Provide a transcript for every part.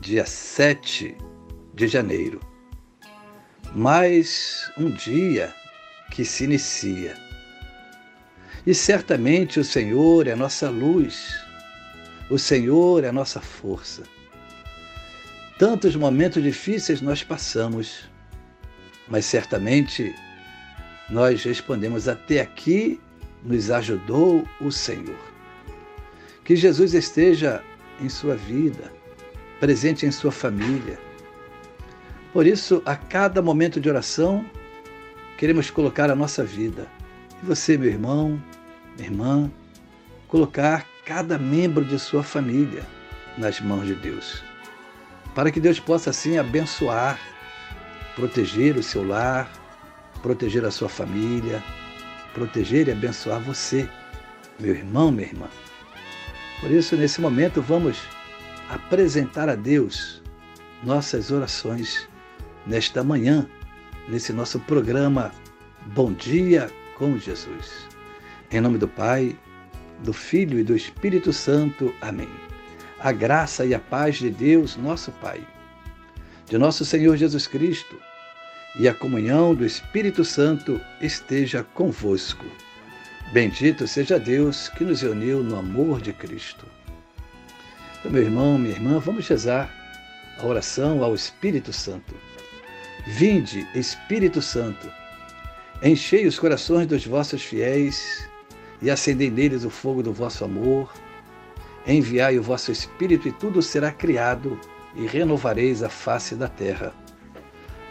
dia 7 de janeiro. Mais um dia que se inicia. E certamente o Senhor é nossa luz, o Senhor é nossa força. Tantos momentos difíceis nós passamos, mas certamente nós respondemos: até aqui nos ajudou o Senhor. Que Jesus esteja em sua vida, presente em sua família. Por isso, a cada momento de oração, queremos colocar a nossa vida. E você, meu irmão, minha irmã, colocar cada membro de sua família nas mãos de Deus. Para que Deus possa assim abençoar, proteger o seu lar, proteger a sua família, proteger e abençoar você, meu irmão, minha irmã. Por isso, nesse momento, vamos apresentar a Deus nossas orações nesta manhã, nesse nosso programa Bom Dia com Jesus. Em nome do Pai, do Filho e do Espírito Santo. Amém. A graça e a paz de Deus, nosso Pai, de nosso Senhor Jesus Cristo e a comunhão do Espírito Santo esteja convosco. Bendito seja Deus que nos uniu no amor de Cristo. Então, meu irmão, minha irmã, vamos rezar a oração ao Espírito Santo. Vinde, Espírito Santo, enchei os corações dos vossos fiéis e acendei neles o fogo do vosso amor. Enviai o vosso Espírito e tudo será criado e renovareis a face da terra.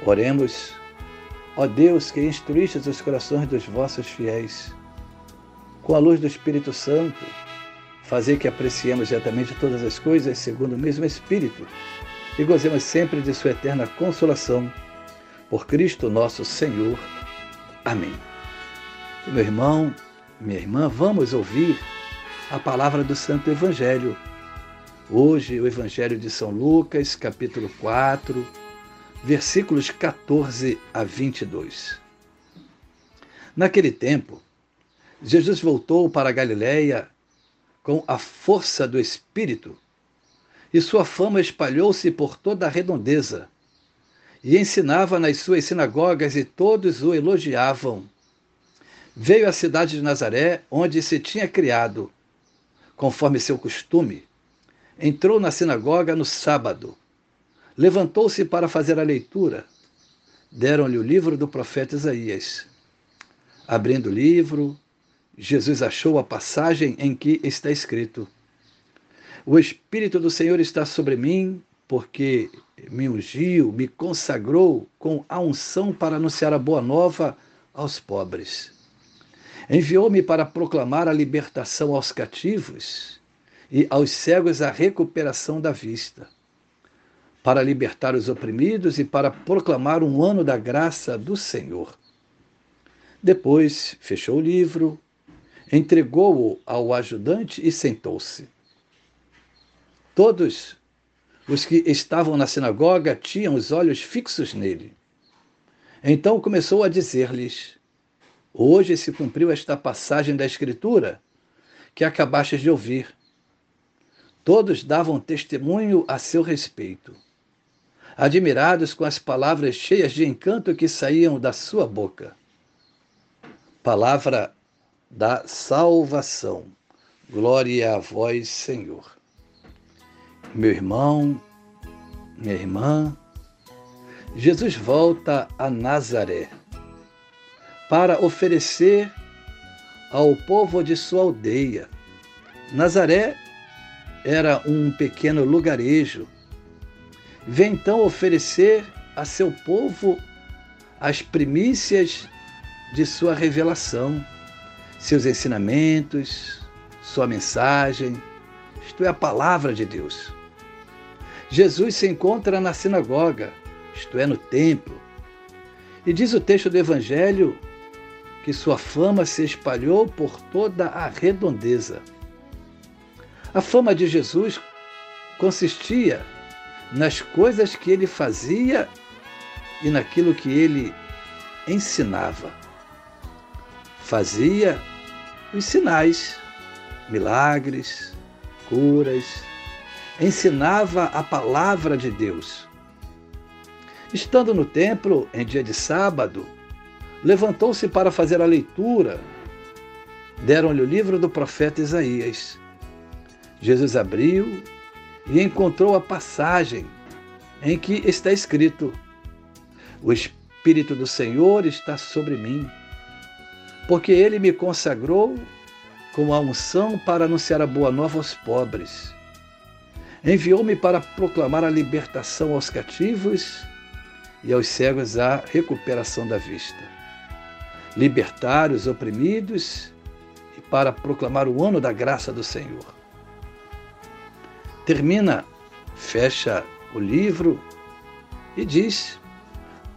Oremos, ó Deus que instruíste os corações dos vossos fiéis, com a luz do Espírito Santo, fazer que apreciemos diretamente todas as coisas segundo o mesmo Espírito e gozemos sempre de Sua eterna consolação. Por Cristo nosso Senhor. Amém. Meu irmão, minha irmã, vamos ouvir a palavra do Santo Evangelho. Hoje, o Evangelho de São Lucas, capítulo 4, versículos 14 a 22. Naquele tempo, Jesus voltou para a Galiléia com a força do Espírito, e sua fama espalhou-se por toda a redondeza. E ensinava nas suas sinagogas, e todos o elogiavam. Veio à cidade de Nazaré, onde se tinha criado, conforme seu costume. Entrou na sinagoga no sábado. Levantou-se para fazer a leitura. Deram-lhe o livro do profeta Isaías. Abrindo o livro, Jesus achou a passagem em que está escrito: O Espírito do Senhor está sobre mim, porque me ungiu, me consagrou com a unção para anunciar a boa nova aos pobres. Enviou-me para proclamar a libertação aos cativos e aos cegos a recuperação da vista, para libertar os oprimidos e para proclamar um ano da graça do Senhor. Depois fechou o livro, entregou-o ao ajudante e sentou-se. Todos os que estavam na sinagoga tinham os olhos fixos nele. Então começou a dizer-lhes: Hoje se cumpriu esta passagem da Escritura que acabastes de ouvir. Todos davam testemunho a seu respeito, admirados com as palavras cheias de encanto que saíam da sua boca. Palavra da salvação. Glória a vós, Senhor. Meu irmão, minha irmã, Jesus volta a Nazaré para oferecer ao povo de sua aldeia. Nazaré era um pequeno lugarejo. Vem então oferecer a seu povo as primícias de sua revelação seus ensinamentos, sua mensagem, isto é, a palavra de Deus. Jesus se encontra na sinagoga, isto é, no templo. E diz o texto do Evangelho que sua fama se espalhou por toda a redondeza. A fama de Jesus consistia nas coisas que ele fazia e naquilo que ele ensinava. Fazia os sinais, milagres, curas, ensinava a palavra de Deus. Estando no templo em dia de sábado, levantou-se para fazer a leitura. Deram-lhe o livro do profeta Isaías. Jesus abriu e encontrou a passagem em que está escrito: O Espírito do Senhor está sobre mim, porque ele me consagrou com a unção para anunciar a boa nova aos pobres. Enviou-me para proclamar a libertação aos cativos e aos cegos a recuperação da vista, libertar os oprimidos e para proclamar o ano da graça do Senhor. Termina, fecha o livro e diz: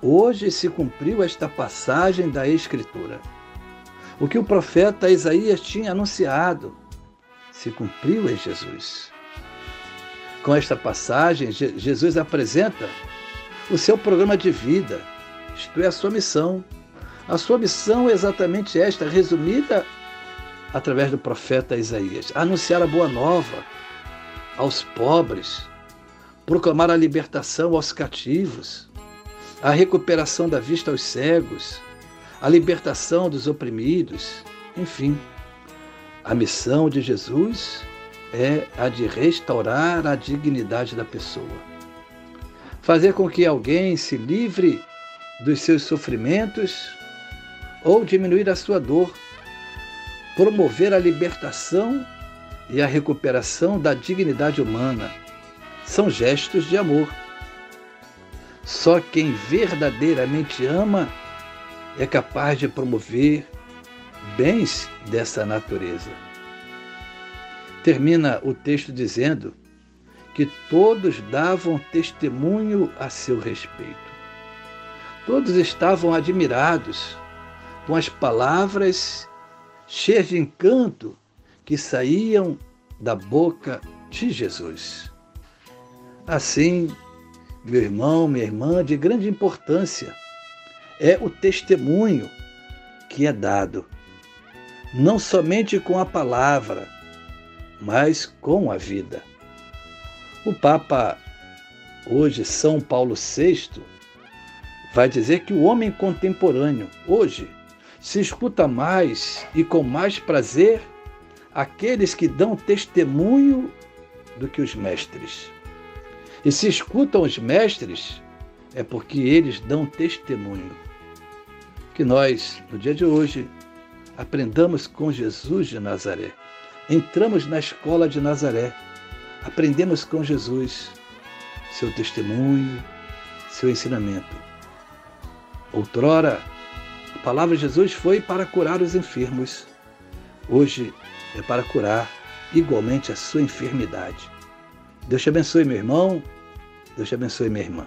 Hoje se cumpriu esta passagem da Escritura. O que o profeta Isaías tinha anunciado se cumpriu em Jesus. Com esta passagem, Jesus apresenta o seu programa de vida, isto é, a sua missão. A sua missão é exatamente esta, resumida através do profeta Isaías: anunciar a boa nova aos pobres, proclamar a libertação aos cativos, a recuperação da vista aos cegos, a libertação dos oprimidos, enfim. A missão de Jesus é a de restaurar a dignidade da pessoa fazer com que alguém se livre dos seus sofrimentos ou diminuir a sua dor, promover a libertação e a recuperação da dignidade humana. São gestos de amor. Só quem verdadeiramente ama é capaz de promover bens dessa natureza. Termina o texto dizendo que todos davam testemunho a seu respeito. Todos estavam admirados com as palavras cheias de encanto que saíam da boca de Jesus. Assim, meu irmão, minha irmã, de grande importância é o testemunho que é dado, não somente com a palavra, mas com a vida. O Papa, hoje, São Paulo VI, vai dizer que o homem contemporâneo, hoje, se escuta mais e com mais prazer aqueles que dão testemunho do que os mestres. E se escutam os mestres, é porque eles dão testemunho. Que nós, no dia de hoje, aprendamos com Jesus de Nazaré. Entramos na escola de Nazaré aprendemos com Jesus seu testemunho, seu ensinamento. Outrora, a palavra de Jesus foi para curar os enfermos. Hoje é para curar igualmente a sua enfermidade. Deus te abençoe, meu irmão. Deus te abençoe, minha irmã.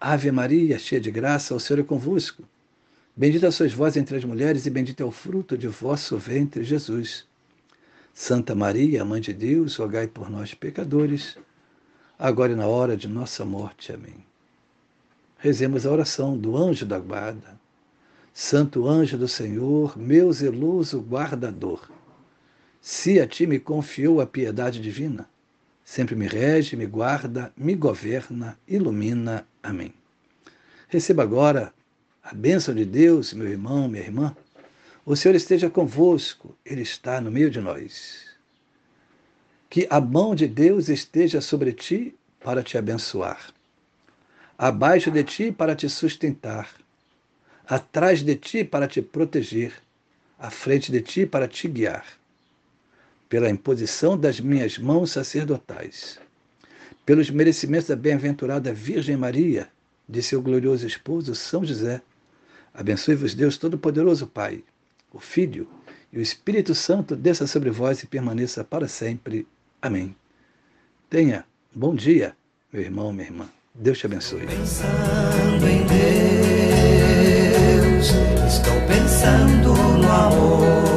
Ave Maria, cheia de graça, o Senhor é convosco. Bendita sois vós entre as mulheres, e bendito é o fruto de vosso ventre, Jesus. Santa Maria, Mãe de Deus, rogai por nós, pecadores agora e na hora de nossa morte. Amém. Rezemos a oração do anjo da guarda. Santo anjo do Senhor, meu zeloso guardador, se a ti me confiou a piedade divina, sempre me rege, me guarda, me governa, ilumina. Amém. Receba agora a bênção de Deus, meu irmão, minha irmã. O Senhor esteja convosco, Ele está no meio de nós. Que a mão de Deus esteja sobre ti para te abençoar. abaixo de ti para te sustentar, atrás de ti para te proteger, à frente de ti para te guiar, pela imposição das minhas mãos sacerdotais, pelos merecimentos da bem-aventurada Virgem Maria, de seu glorioso esposo São José. Abençoe-vos Deus Todo-Poderoso, Pai, o Filho e o Espírito Santo desça sobre vós e permaneça para sempre. Amém. Tenha bom dia, meu irmão, minha irmã. Deus te abençoe. Pensando em Deus, estou pensando no amor.